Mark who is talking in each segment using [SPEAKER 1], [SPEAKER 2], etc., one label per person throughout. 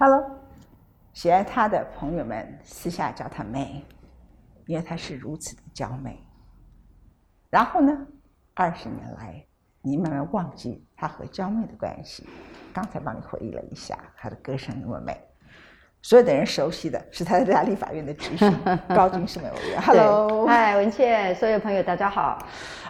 [SPEAKER 1] Hello，喜爱她的朋友们私下叫她妹，因为她是如此的娇美。然后呢，二十年来，你慢慢忘记她和娇妹的关系。刚才帮你回忆了一下，她的歌声那么美。所有的人熟悉的是她在大立法院的执行 高军是美委员。Hello，
[SPEAKER 2] 嗨，文倩，所有朋友大家好。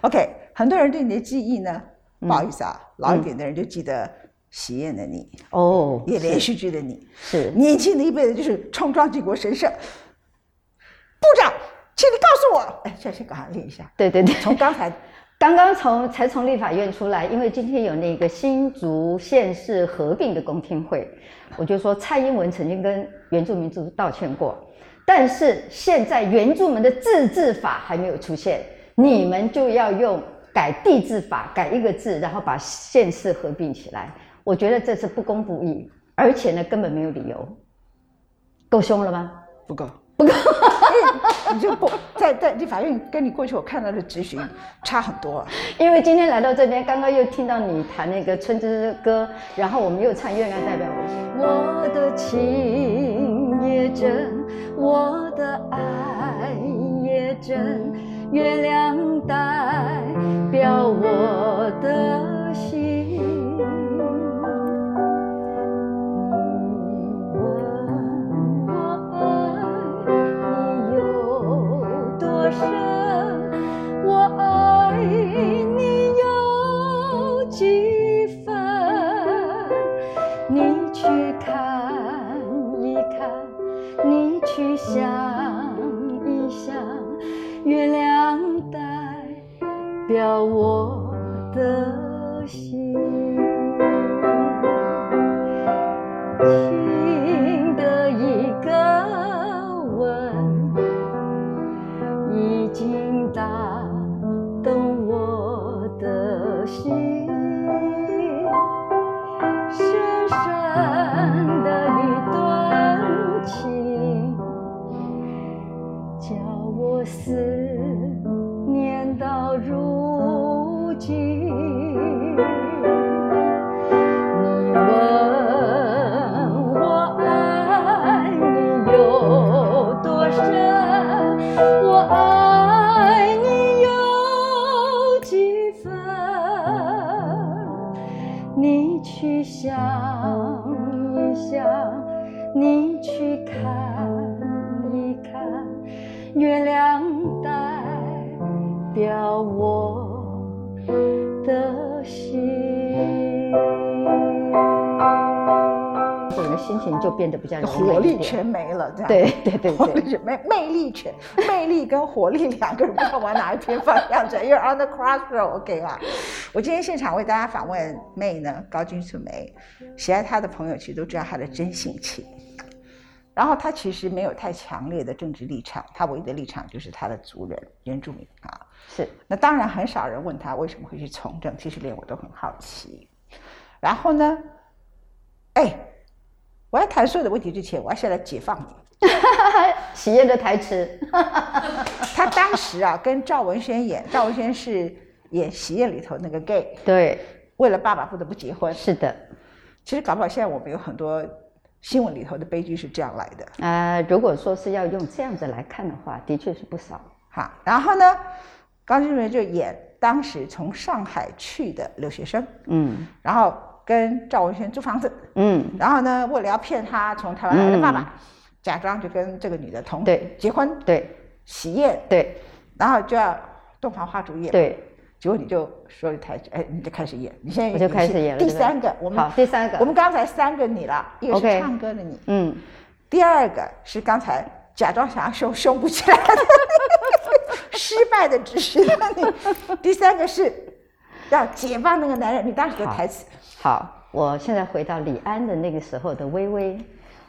[SPEAKER 1] OK，很多人对你的记忆呢，不好意思啊，老一点的人就记得喜宴的你，
[SPEAKER 2] 哦，
[SPEAKER 1] 演连续剧的你。
[SPEAKER 2] 是
[SPEAKER 1] 年轻的一辈子就是冲撞靖国神社。部长，请你告诉我，哎，这先赶快练一下。
[SPEAKER 2] 对对对，
[SPEAKER 1] 从刚才
[SPEAKER 2] 刚刚从才从立法院出来，因为今天有那个新竹县市合并的公听会，我就说蔡英文曾经跟原住民族道歉过，但是现在原住民的自治法还没有出现，你们就要用改地治法改一个字，然后把县市合并起来，我觉得这是不公不义，而且呢根本没有理由，够凶了吗？
[SPEAKER 1] 不够，不够，你就不在在立法院跟你过去我看到的质询差很多。
[SPEAKER 2] 因为今天来到这边，刚刚又听到你弹那个《春之歌》，然后我们又唱《月亮代表我》。我的情也真，我的爱也真，月亮你去想一想，你去看一看，月亮代表我。心情就变得比较柔
[SPEAKER 1] 活力全没了，这样。
[SPEAKER 2] 对对对
[SPEAKER 1] 活
[SPEAKER 2] 对
[SPEAKER 1] 力全魅魅力全，魅力跟活力两个人不知道往哪一边方向走，You're on the crossroad，OK 啦。我今天现场为大家访问妹呢，高君素梅，喜爱她的朋友其实都知道她的真性情。然后她其实没有太强烈的政治立场，她唯一的立场就是她的族人原住民啊。
[SPEAKER 2] 是
[SPEAKER 1] 那当然很少人问她为什么会去从政，其实连我都很好奇。然后呢，哎，我要谈所有的问题之前，我要先来解放你。
[SPEAKER 2] 喜宴的台词，
[SPEAKER 1] 他当时啊，跟赵文轩演，赵文轩是演《喜宴》里头那个 gay，
[SPEAKER 2] 对，
[SPEAKER 1] 为了爸爸不得不结婚。
[SPEAKER 2] 是的，
[SPEAKER 1] 其实搞不好现在我们有很多新闻里头的悲剧是这样来的，
[SPEAKER 2] 呃，如果说是要用这样子来看的话，的确是不少。
[SPEAKER 1] 哈。然后呢，高金瑞就演当时从上海去的留学生，
[SPEAKER 2] 嗯
[SPEAKER 1] 然后跟赵文轩租房子，
[SPEAKER 2] 嗯，
[SPEAKER 1] 然后呢，为了要骗他从台湾来的爸爸，假装就跟这个女的同
[SPEAKER 2] 对。
[SPEAKER 1] 结婚
[SPEAKER 2] 对。
[SPEAKER 1] 喜宴，
[SPEAKER 2] 对。
[SPEAKER 1] 然后就要洞房花烛夜，
[SPEAKER 2] 对，
[SPEAKER 1] 结果你就说一台，哎，你就开始演，你现在
[SPEAKER 2] 我就开始演了
[SPEAKER 1] 第三个，我们
[SPEAKER 2] 好，第三个，
[SPEAKER 1] 我们刚才三个你了，一个是唱歌的你，
[SPEAKER 2] 嗯，
[SPEAKER 1] 第二个是刚才假装想要胸胸不起来的 失败的指示的你，第三个是要解放那个男人，你当时的台词，
[SPEAKER 2] 好，我现在回到李安的那个时候的微微，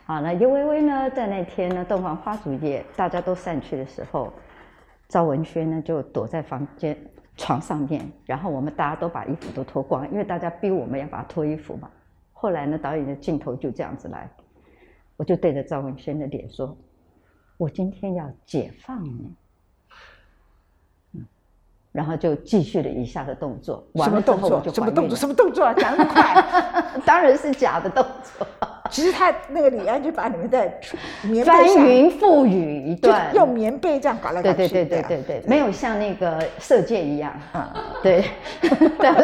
[SPEAKER 2] 好，那尤微微呢，在那天呢，洞房花烛夜，大家都散去的时候，赵文轩呢就躲在房间床上面，然后我们大家都把衣服都脱光，因为大家逼我们要把他脱衣服嘛。后来呢，导演的镜头就这样子来，我就对着赵文轩的脸说：“我今天要解放你。”嗯，然后就继续了以下的动作。
[SPEAKER 1] 什么动作？什么动作？什么动作啊？讲那么快？
[SPEAKER 2] 当然是假的动作。
[SPEAKER 1] 其实他那个李安就把你们在 棉
[SPEAKER 2] 翻云覆雨一段，
[SPEAKER 1] 用棉被这样搞来搞
[SPEAKER 2] 对
[SPEAKER 1] 去。
[SPEAKER 2] 对对对对对，没有像那个射箭一样，
[SPEAKER 1] 啊，
[SPEAKER 2] 对，当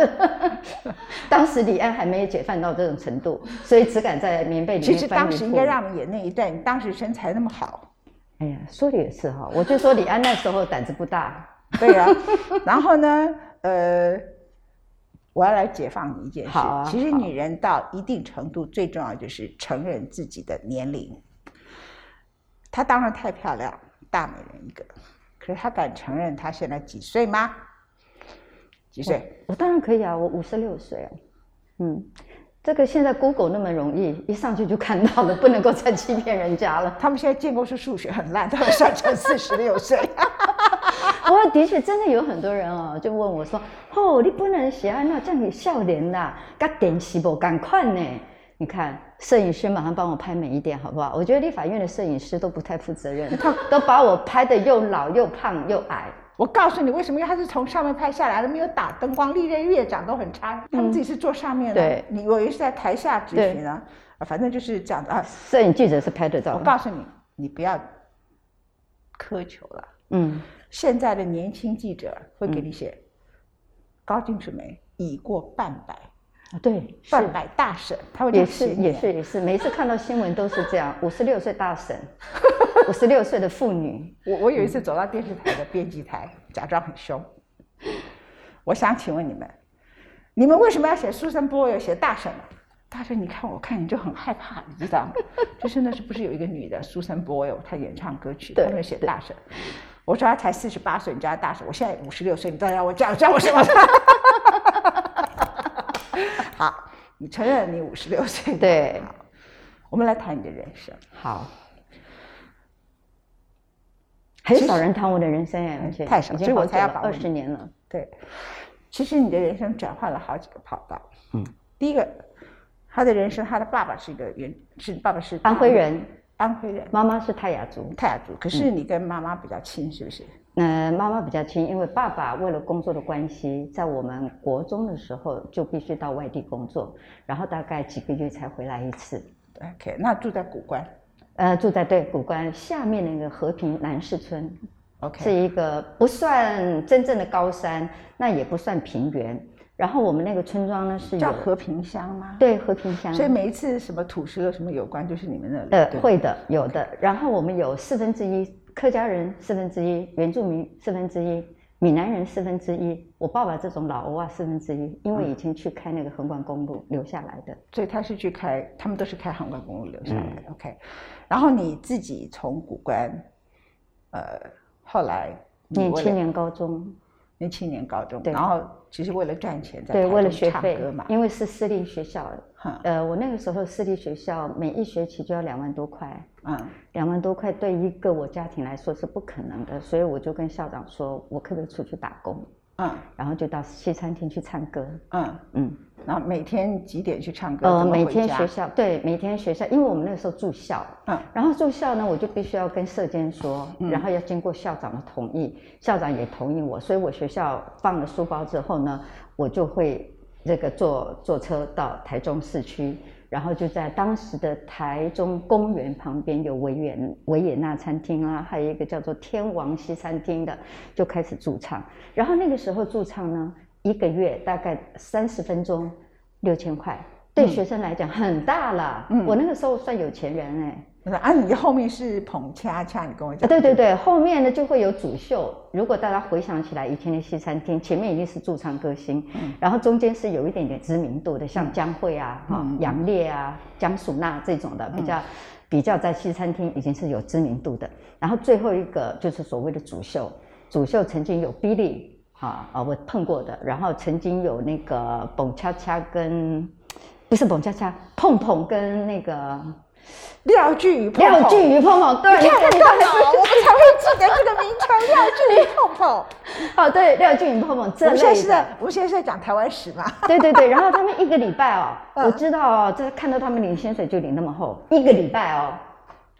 [SPEAKER 2] 当时李安还没有解放到这种程度，所以只敢在棉被里面
[SPEAKER 1] 其实当时应该。让你演那一段，你当时身材那么好，
[SPEAKER 2] 哎呀，说的也是哈，我就说李安那时候胆子不大，
[SPEAKER 1] 对呀、然后呢，呃，我要来解放你一件事。
[SPEAKER 2] 啊
[SPEAKER 1] 其实女人到一定程度，最重要就是承认自己的年龄。她当然太漂亮，大美人一个，可是她敢承认她现在几岁吗？几岁？
[SPEAKER 2] 我当然可以啊，我五十六岁啊，嗯，这个现在 Google 那么容易，一上去就看到了，不能够再欺骗人家了。
[SPEAKER 1] 他们现在建构是数学很烂，他们算成四十六岁。
[SPEAKER 2] 不过的确，真的有很多人哦，就问我说：“哦，你不能写安那这样你笑脸啦，跟电视不赶快呢？”你看，摄影师马上帮我拍美一点，好不好？我觉得立法院的摄影师都不太负责任，都把我拍的又老又胖又矮。
[SPEAKER 1] 我告诉你，为什么？因为他是从上面拍下来的，没有打灯光，历任院长都很差。他们自己是坐上面的，
[SPEAKER 2] 对
[SPEAKER 1] 你我也是在台下执行呢？啊，反正就是这样的啊。
[SPEAKER 2] 摄影记者是拍得到
[SPEAKER 1] 我，告诉你，你不要苛求了。
[SPEAKER 2] 嗯，
[SPEAKER 1] 现在的年轻记者会给你写，高金素梅已过半百，
[SPEAKER 2] 啊对，
[SPEAKER 1] 半百大婶，他会
[SPEAKER 2] 也是也是也是，每次看到新闻都是这样，五十六岁大婶，五十六岁的妇女，
[SPEAKER 1] 我我有一次走到电视台的编辑台，假装很凶。我想请问你们，你们为什么要写苏珊波尔写大婶呢？大婶，你看我看你就很害怕，你知道吗？就是那是不是有一个女的苏珊波尔，她演唱歌曲，
[SPEAKER 2] 对
[SPEAKER 1] 她们写大婶。我说他才四十八岁，你叫他大婶，我现在五十六岁，你再让我叫叫我什么？好，你承认你五十六岁，
[SPEAKER 2] 对，
[SPEAKER 1] 我们来谈你的人生。
[SPEAKER 2] 好。很少人谈我的人生哎，而且
[SPEAKER 1] 太少
[SPEAKER 2] 已经
[SPEAKER 1] 所以我才要访问
[SPEAKER 2] 十年了。
[SPEAKER 1] 对，其实你的人生转换了好几个跑道。
[SPEAKER 2] 嗯，
[SPEAKER 1] 第一个，他的人生，他的爸爸是一个原，是爸爸是
[SPEAKER 2] 安徽，人，
[SPEAKER 1] 安徽人，
[SPEAKER 2] 妈妈是泰雅族。
[SPEAKER 1] 泰雅族。可是你跟妈妈比较亲，是不是？
[SPEAKER 2] 呃，妈妈比较亲，因为爸爸为了工作的关系，在我们国中的时候就必须到外地工作，然后大概几个月才回来一次。
[SPEAKER 1] OK，那住在古关。
[SPEAKER 2] 呃，住在对古关下面那个和平南市村
[SPEAKER 1] ，OK，是
[SPEAKER 2] 一个不算真正的高山，那也不算平原。然后我们那个村庄呢是有
[SPEAKER 1] 叫和平乡吗？。
[SPEAKER 2] 对和平乡，
[SPEAKER 1] 所以每一次什么土石流什么有关，就是你们那里。
[SPEAKER 2] 呃会的有的。然后我们有四分之一客家人，四分之一原住民，四分之一闽南人，四分之一。我爸爸这种老欧啊，四分之一，因为以前去开那个横贯公路留下来的。
[SPEAKER 1] 所以他是去开，他们都是开横贯公路留下来
[SPEAKER 2] 嗯
[SPEAKER 1] 的。OK，然后你自己从古关，呃，后来你为了
[SPEAKER 2] 念七年高中，
[SPEAKER 1] 念七年高中，
[SPEAKER 2] 对
[SPEAKER 1] 然后其实为了赚钱在
[SPEAKER 2] 对，为了
[SPEAKER 1] 中
[SPEAKER 2] 学费
[SPEAKER 1] 唱歌嘛，，
[SPEAKER 2] 因为是私立学校。
[SPEAKER 1] 哈
[SPEAKER 2] 呃，我那个时候私立学校每一学期就要两万多块，
[SPEAKER 1] 嗯，
[SPEAKER 2] 两万多块对一个我家庭来说是不可能的，所以我就跟校长说，我可不可以出去打工？
[SPEAKER 1] 嗯。
[SPEAKER 2] 然后就到西餐厅去唱歌。
[SPEAKER 1] 嗯，
[SPEAKER 2] 嗯，
[SPEAKER 1] 然后每天几点去唱歌？
[SPEAKER 2] 呃，每天学校对，每天学校，因为我们那个时候住校，
[SPEAKER 1] 嗯。
[SPEAKER 2] 然后住校呢，我就必须要跟社监说，然后要经过校长的同意，校长也同意我，所以我学校放了书包之后呢，我就会这个坐坐车到台中市区，然后就在当时的台中公园旁边有维也维也纳餐厅啊，还有一个叫做天王西餐厅的，就开始驻唱。然后那个时候驻唱呢，一个月大概三十分钟，六千块，对学生来讲很大了。
[SPEAKER 1] 嗯
[SPEAKER 2] 我那个时候算有钱人哎、
[SPEAKER 1] 我说啊，你后面是捧恰恰，你跟我
[SPEAKER 2] 啊，
[SPEAKER 1] 讲。
[SPEAKER 2] 对对对，后面呢就会有主秀。如果大家回想起来，以前的西餐厅前面一定是驻唱歌星，然后中间是有一点点知名度的，像江蕙啊、哈、
[SPEAKER 1] 嗯
[SPEAKER 2] 杨烈啊、江淑娜这种的，比较、比较在西餐厅已经是有知名度的。然后最后一个就是所谓的主秀，主秀曾经有 Billy 啊啊，我碰过的，然后曾经有那个蹦恰恰跟不是蹦恰恰，碰碰跟那个
[SPEAKER 1] 廖俊宇碰碰，
[SPEAKER 2] 廖俊宇碰碰，对，
[SPEAKER 1] 你看
[SPEAKER 2] 看
[SPEAKER 1] 得到吗？我们才会记得这个名称，廖俊宇碰碰。
[SPEAKER 2] 哦，对，廖俊宇碰碰
[SPEAKER 1] 我
[SPEAKER 2] 这类的
[SPEAKER 1] 们现在是在，，我们现在是在讲台湾史嘛？
[SPEAKER 2] 对对对，然后他们一个礼拜哦，
[SPEAKER 1] 嗯
[SPEAKER 2] 我知道哦，这看到他们领薪水就领那么厚，一个礼拜哦，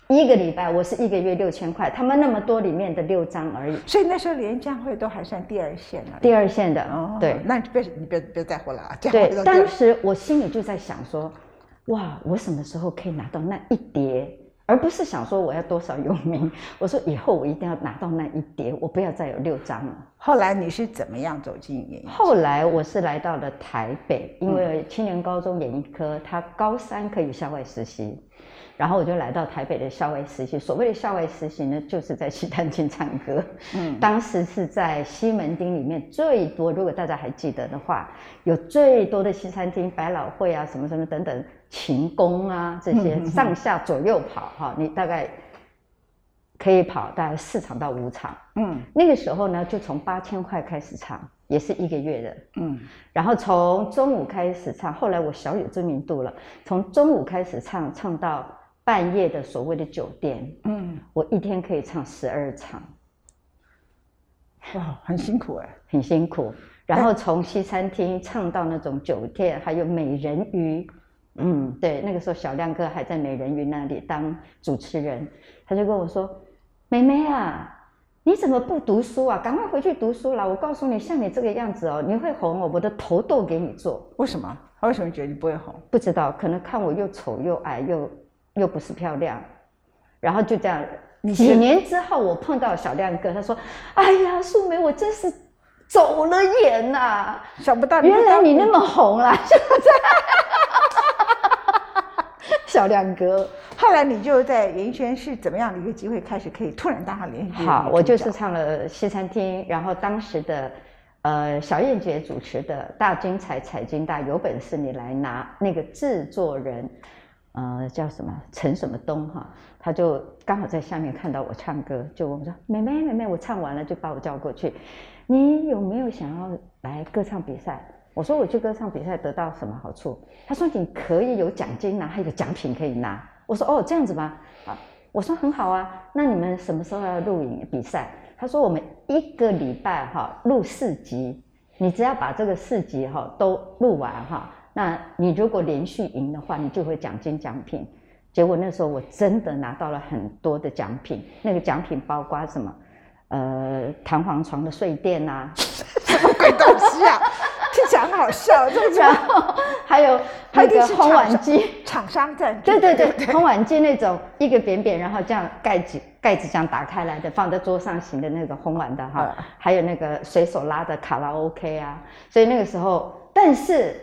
[SPEAKER 2] 一个礼拜我是一个月六千块，他们那么多里面的六张而已，
[SPEAKER 1] 所以那时候连江会都还算第二线了。
[SPEAKER 2] 第二线的，
[SPEAKER 1] 哦，
[SPEAKER 2] 对
[SPEAKER 1] 那你别你别别在乎了啊，这样
[SPEAKER 2] 对，当时我心里就在想说，哇，我什么时候可以拿到那一叠？而不是想说我要多少有名。我说以后我一定要拿到那一叠，我不要再有六张了。
[SPEAKER 1] 后来你是怎么样走进演艺？
[SPEAKER 2] 后来我是来到了台北，因为青年高中演艺科，他高三可以校外实习。然后我就来到台北的校外实习。所谓的校外实习呢，就是在西餐厅唱歌。嗯，当时是在西门町里面最多，如果大家还记得的话，有最多的西餐厅，百老汇啊，什么什么等等，勤工啊这些上下左右跑哈，你大概可以跑大概四场到五场。嗯，那个时候呢，就从八千块开始唱，也是一个月的。嗯，然后从中午开始唱，后来我小有知名度了，从中午开始唱，唱到。半夜的所谓的酒店，嗯，我一天可以唱十二场，
[SPEAKER 1] 哇，很辛苦哎，
[SPEAKER 2] 很辛苦。然后从西餐厅唱到那种酒店，还有美人鱼，嗯，对，那个时候小亮哥还在美人鱼那里当主持人，他就跟我说：“妹妹啊，你怎么不读书啊？赶快回去读书啦！我告诉你，像你这个样子哦，你会红哦，我的头都给你做。”
[SPEAKER 1] 为什么？他为什么觉得你不会红？
[SPEAKER 2] 不知道，可能看我又丑又矮又。又不是漂亮，然后就这样。几年之后，我碰到小亮哥，他说：“哎呀，素梅，我真是走了眼呐！
[SPEAKER 1] 想不到
[SPEAKER 2] 原来你那么红啊！” 小亮哥，
[SPEAKER 1] 后来你就在演艺圈是怎么样的一个机会开始可以突然当上连续剧？
[SPEAKER 2] 好，我就是唱了西餐厅，然后当时的呃小燕姐主持的《大精彩彩金大》，有本事你来拿那个制作人。呃，叫什么陈什么东哈，他就刚好在下面看到我唱歌，就问我说：“妹妹，妹妹，我唱完了，就把我叫过去，你有没有想要来歌唱比赛？”我说：“我去歌唱比赛得到什么好处？”他说：“你可以有奖金拿，还有奖品可以拿。”我说：“哦，这样子吗？”啊，我说：“很好啊，那你们什么时候要录影比赛？”他说：“我们一个礼拜哈录四集，你只要把这个四集哈都录完哈。”那你如果连续赢的话，你就会奖金奖品。结果那时候我真的拿到了很多的奖品，那个奖品包括什么？呃，弹簧床的睡垫呐，
[SPEAKER 1] 什 么鬼东西啊？听起来很好笑。
[SPEAKER 2] 然后还有那个烘碗机，
[SPEAKER 1] 厂商在。
[SPEAKER 2] 对对对，烘碗机那种一个扁扁，然后这样盖子盖子这样打开来的，放在桌上型的那种烘碗的哈。还有那个随手拉的卡拉 OK 啊，所以那个时候，但是。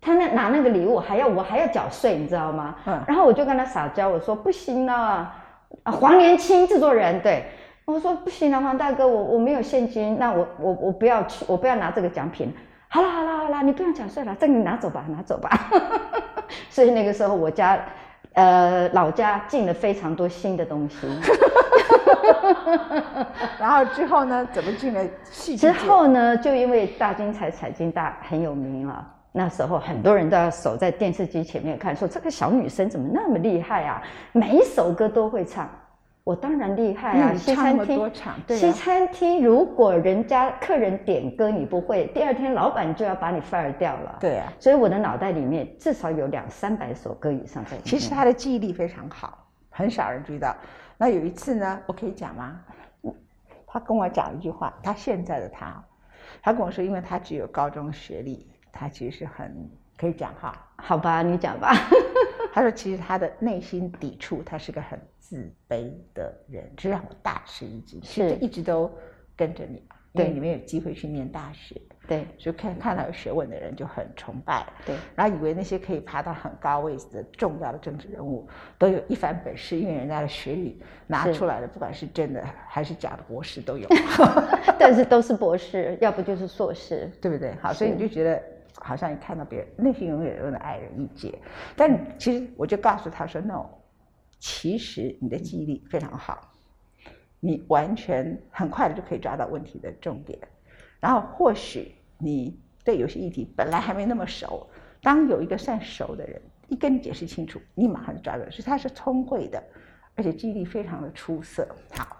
[SPEAKER 2] 他那拿那个礼物还要我还要缴税，你知道吗？嗯，然后我就跟他撒娇，我说不行啊，黄年青制作人，对我说不行啊，黄大哥，我我没有现金，那我我我不要去，我不要拿这个奖品。好了好了好了，你不用缴税了，这个你拿走吧，拿走吧。所以那个时候我家呃老家进了非常多新的东西。
[SPEAKER 1] 然后之后呢，怎么进了戏
[SPEAKER 2] 之后呢，就因为大金彩彩金大很有名了。那时候很多人都要守在电视机前面看，说这个小女生怎么那么厉害啊？每一首歌都会唱，我当然厉害啊！
[SPEAKER 1] 西餐厅，
[SPEAKER 2] 西餐厅如果人家客人点歌你不会，第二天老板就要把你 fire 掉了。
[SPEAKER 1] 对啊，
[SPEAKER 2] 所以我的脑袋里面至少有两三百首歌以上在。
[SPEAKER 1] 其实他的记忆力非常好，很少人知道。那有一次呢，我可以讲吗？他跟我讲一句话，他现在的他，他跟我说，因为他只有高中学历。他其实是很可以讲哈，
[SPEAKER 2] 好吧，你讲吧。
[SPEAKER 1] 他说，其实他的内心抵触，他是个很自卑的人，这让我大吃一惊。是，一直都跟着你，因为你们有机会去念大学，
[SPEAKER 2] 对，
[SPEAKER 1] 就看看到有学问的人就很崇拜，
[SPEAKER 2] 对，
[SPEAKER 1] 然后以为那些可以爬到很高位置的重要的政治人物都有一番本事，因为人家的学历拿出来的，不管是真的还是假的博士都有，
[SPEAKER 2] 但是都是博士，要不就是硕士，
[SPEAKER 1] 对不对？好，所以你就觉得。好像一看到别人，内心永远有的爱人一截。但其实我就告诉他说：“no，其实你的记忆力非常好，你完全很快的就可以抓到问题的重点。然后或许你对有些议题本来还没那么熟，当有一个算熟的人一跟你解释清楚，你马上就抓到。所以他是聪慧的，而且记忆力非常的出色。好，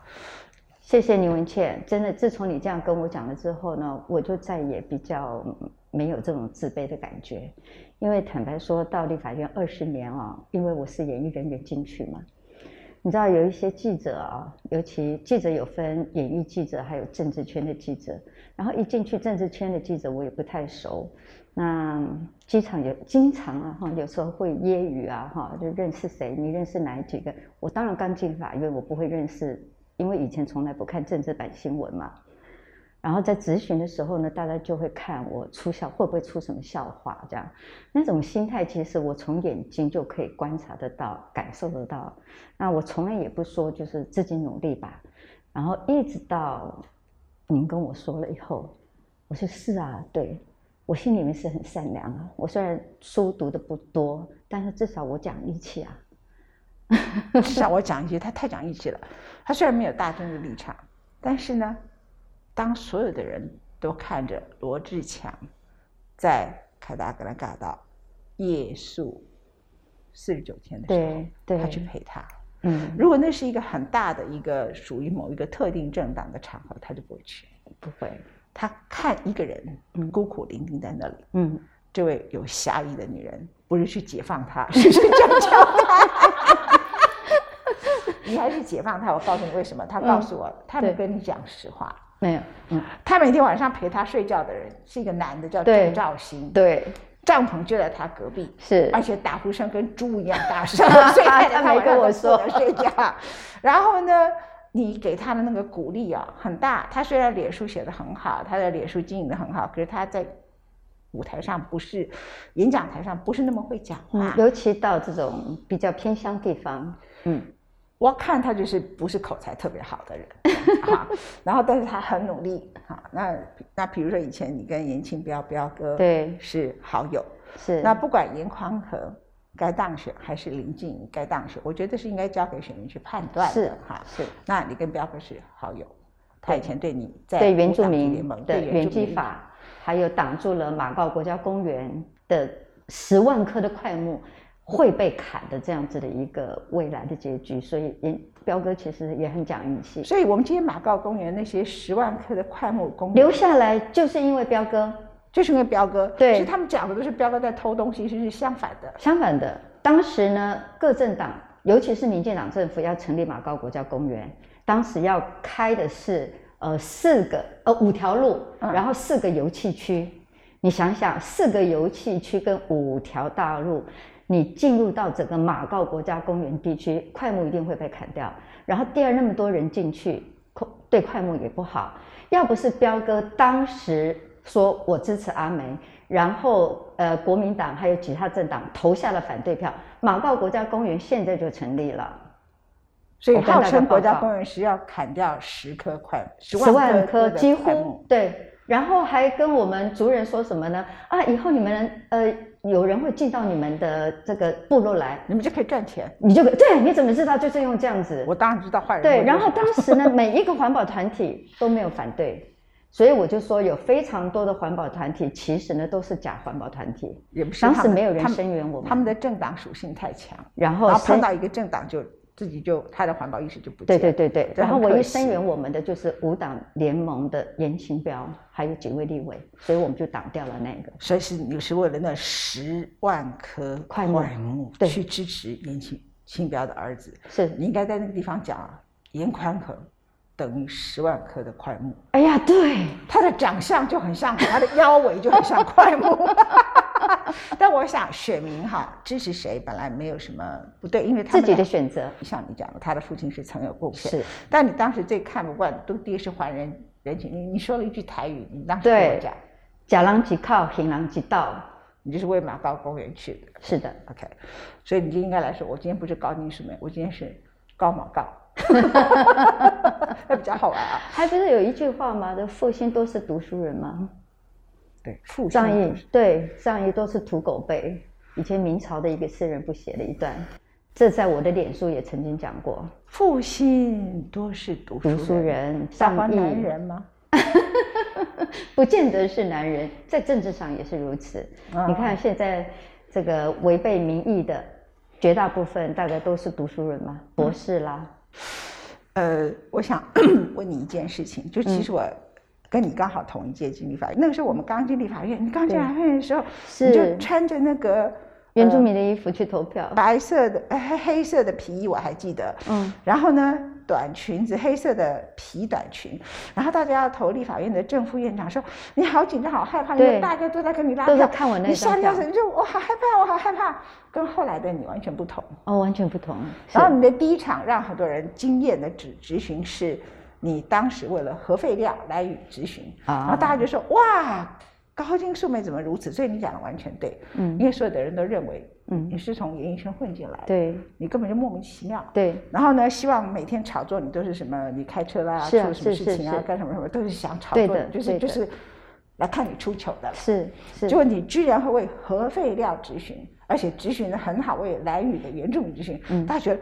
[SPEAKER 2] 谢谢倪文倩。真的，自从你这样跟我讲了之后呢，我就再也比较。没有这种自卑的感觉，因为坦白说到立法院二十年啊，因为我是演艺人员进去嘛，你知道有一些记者啊，尤其记者有分演艺记者，还有政治圈的记者。然后一进去政治圈的记者，我也不太熟。那机场有经常啊哈，有时候会揶揄啊哈，就认识谁？你认识哪几个？我当然刚进法院，我不会认识，因为以前从来不看政治版新闻嘛。然后在咨询的时候呢，大家就会看我出笑会不会出什么笑话，这样那种心态，其实我从眼睛就可以观察得到、感受得到。那我从来也不说就是自己努力吧。然后一直到您跟我说了以后，我说是啊，对我心里面是很善良啊。我虽然书读的不多，但是至少我讲义气啊。
[SPEAKER 1] 至少我讲义气，他太讲义气了。他虽然没有大政治立场，但是呢。当所有的人都看着罗志强在凯达格兰大道夜宿四十九天的时候，他去陪他。嗯，如果那是一个很大的一个属于某一个特定政党的场合，他就不会去。
[SPEAKER 2] 不会，
[SPEAKER 1] 他看一个人孤苦伶仃在那里。嗯，这位有侠义的女人，不是去解放他，是去拯救他。你还是解放他？我告诉你为什么？他告诉我，他没跟你讲实话。
[SPEAKER 2] 没有，嗯，
[SPEAKER 1] 他每天晚上陪他睡觉的人是一个男的，叫郑兆兴。
[SPEAKER 2] 对，
[SPEAKER 1] 帐篷就在他隔壁，
[SPEAKER 2] 是，
[SPEAKER 1] 而且打呼声跟猪一样大声，所以他
[SPEAKER 2] 没跟我说
[SPEAKER 1] 睡觉。然后呢，你给他的那个鼓励啊很大。他虽然脸书写的很好，他的脸书经营的很好，可是他在舞台上不是演讲台上不是那么会讲话，
[SPEAKER 2] 尤其到这种比较偏乡地方，
[SPEAKER 1] 嗯。我看他就是不是口才特别好的人，哈，然后但是他很努力，哈，那那比如说以前你跟严清标标哥
[SPEAKER 2] 对。
[SPEAKER 1] 是好友，
[SPEAKER 2] 是。
[SPEAKER 1] 那不管严宽和该当选还是林静怡该当选，我觉得是应该交给选民去判断
[SPEAKER 2] 的，
[SPEAKER 1] 哈，
[SPEAKER 2] 是。
[SPEAKER 1] 那你跟彪哥是好友，他以前对你在
[SPEAKER 2] 对原住民联盟的原基法，还有挡住了马告国家公园的十万棵的块木。会被砍的这样子的一个未来的结局，所以彪哥其实也很讲义气。
[SPEAKER 1] 所以我们今天马告公园那些十万棵的快木公
[SPEAKER 2] 留下来，就是因为彪哥，
[SPEAKER 1] 就是因为彪哥。
[SPEAKER 2] 对，
[SPEAKER 1] 其实他们讲的都是彪哥在偷东西，其实是相反的。
[SPEAKER 2] 相反的，当时呢，各政党，尤其是民进党政府要成立马告国家公园，当时要开的是呃四个呃五条路，然后四个油气区。你想想，四个油气区跟五条大路。你进入到整个马告国家公园地区，快木一定会被砍掉。然后第二，那么多人进去，对快木也不好。要不是彪哥当时说我支持阿梅，然后呃国民党还有其他政党投下了反对票，马告国家公园现在就成立了。
[SPEAKER 1] 所以号称国家公园是要砍掉十棵快十万棵
[SPEAKER 2] 几乎对。然后还跟我们族人说什么呢？啊，以后你们呃。有人会进到你们的这个部落来，
[SPEAKER 1] 你们就可以赚钱，
[SPEAKER 2] 你就可以对，你怎么知道就是用这样子？
[SPEAKER 1] 我当然知道坏人。
[SPEAKER 2] 对，然后当时呢，每一个环保团体都没有反对，所以我就说有非常多的环保团体其实呢都是假环保团体，
[SPEAKER 1] 也不是
[SPEAKER 2] 当时没有人声援我们，
[SPEAKER 1] 他们的政党属性太强，
[SPEAKER 2] 然后
[SPEAKER 1] 碰到一个政党就。自己就他的环保意识就不
[SPEAKER 2] 对对对对，然后唯一声援我们的就是五党联盟的严清标，还有几位立委，所以我们就挡掉了那个。
[SPEAKER 1] 所以是你是为了那十万棵快木去支持严清清标的儿子，
[SPEAKER 2] 是
[SPEAKER 1] 你应该在那个地方讲严宽和等于十万棵的快木。
[SPEAKER 2] 哎呀，对，
[SPEAKER 1] 他的长相就很像，他的腰围就很像快木。但我想选民哈支持谁本来没有什么不对，因为他
[SPEAKER 2] 自己的选择。
[SPEAKER 1] 像你讲的，他的父亲是曾有贡献。
[SPEAKER 2] 是。
[SPEAKER 1] 但你当时最看不惯，都第一是还人人情。你你说了一句台语，你当时跟我讲：“
[SPEAKER 2] 假狼即靠，行狼即到。”
[SPEAKER 1] 你就是为马高公园去的。
[SPEAKER 2] 是的。
[SPEAKER 1] OK，所以你就应该来说，我今天不是高金什么，我今天是高马高。那比较好玩啊。
[SPEAKER 2] 还不是有一句话吗？的父亲都是读书人吗？
[SPEAKER 1] 对，
[SPEAKER 2] 仗义对仗义都是土狗辈。以前明朝的一个诗人不写了一段，这在我的脸书也曾经讲过。
[SPEAKER 1] 负心多是读
[SPEAKER 2] 书人，仗义
[SPEAKER 1] 男人吗？
[SPEAKER 2] 不见得是男人，在政治上也是如此。你看现在这个违背民意的绝大部分，大概都是读书人嘛，博士啦。
[SPEAKER 1] 呃，我想 问你一件事情，就其实我。跟你刚好同一届进立法院，那个时候我们刚进立法院，你刚进立法院的时候，你就穿着那个
[SPEAKER 2] 原住民的衣服去投票，
[SPEAKER 1] 白色的黑黑色的皮衣我还记得，
[SPEAKER 2] 嗯，
[SPEAKER 1] 然后呢短裙子黑色的皮短裙，然后大家要投立法院的正副院长说你好紧张好害怕，因为大家都在跟你拉
[SPEAKER 2] 都在
[SPEAKER 1] 票，
[SPEAKER 2] 看我那
[SPEAKER 1] 你
[SPEAKER 2] 张票
[SPEAKER 1] 下掉你就我好害怕我好害怕，跟后来的你完全不同。
[SPEAKER 2] 哦，完全不同。
[SPEAKER 1] 然后你的第一场让很多人惊艳的质质询是，你当时为了核废料来与质询，
[SPEAKER 2] 啊。
[SPEAKER 1] 然后大家就说哇，高金素梅怎么如此？所以你讲的完全对，
[SPEAKER 2] 嗯。
[SPEAKER 1] 因为所有的人都认为，
[SPEAKER 2] 嗯。
[SPEAKER 1] 你是从演艺圈混进来的，
[SPEAKER 2] 对。
[SPEAKER 1] 你根本就莫名其妙。
[SPEAKER 2] 对。
[SPEAKER 1] 然后呢，希望每天炒作你都是什么，你开车啦，
[SPEAKER 2] 是啊
[SPEAKER 1] 做什么事情啊，干什么什么，都是想炒作你，就是就是来看你出糗的。
[SPEAKER 2] 是是。
[SPEAKER 1] 结果你居然会为核废料质询，而且质询的很好，为蓝屿的原住民质询，
[SPEAKER 2] 嗯。
[SPEAKER 1] 大家觉得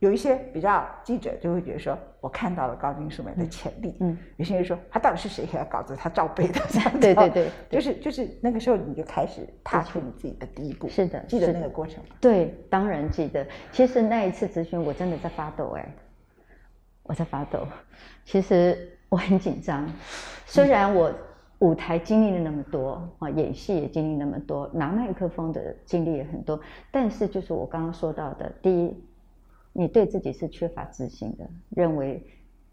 [SPEAKER 1] 有一些比较记者就会觉得说，我看到了高金素梅的潜力，
[SPEAKER 2] 嗯，
[SPEAKER 1] 有些人说他到底是谁给他稿子，他照背的，
[SPEAKER 2] 对
[SPEAKER 1] 哦
[SPEAKER 2] 对对对
[SPEAKER 1] 就是就是那个时候你就开始踏出你自己的第一步，
[SPEAKER 2] 是的
[SPEAKER 1] 记得那个过程吗？
[SPEAKER 2] 对，当然记得。其实那一次咨询，我真的在发抖哎，我在发抖。其实我很紧张，虽然我舞台经历了那么多啊，演戏也经历那么多，拿麦克风的经历也很多，但是就是我刚刚说到的，第一，你对自己是缺乏自信的，认为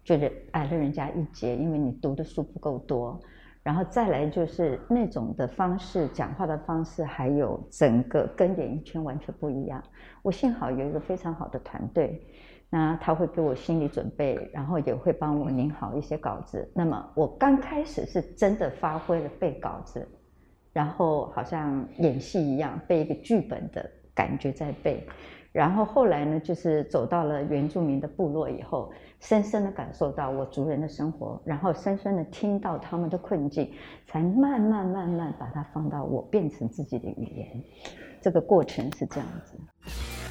[SPEAKER 2] 觉得矮了人家一截，因为你读的书不够多。然后再来就是那种的方式，讲话的方式，还有整个跟演艺圈完全不一样。我幸好有一个非常好的团队，那他会给我心理准备，然后也会帮我拧好一些稿子。那么我刚开始是真的发挥了背稿子，然后好像演戏一样背一个剧本的感觉在背。然后后来呢，就是走到了原住民的部落以后，深深的感受到我族人的生活，然后深深的听到他们的困境，才慢慢慢慢把它放到我变成自己的语言。这个过程是这样子。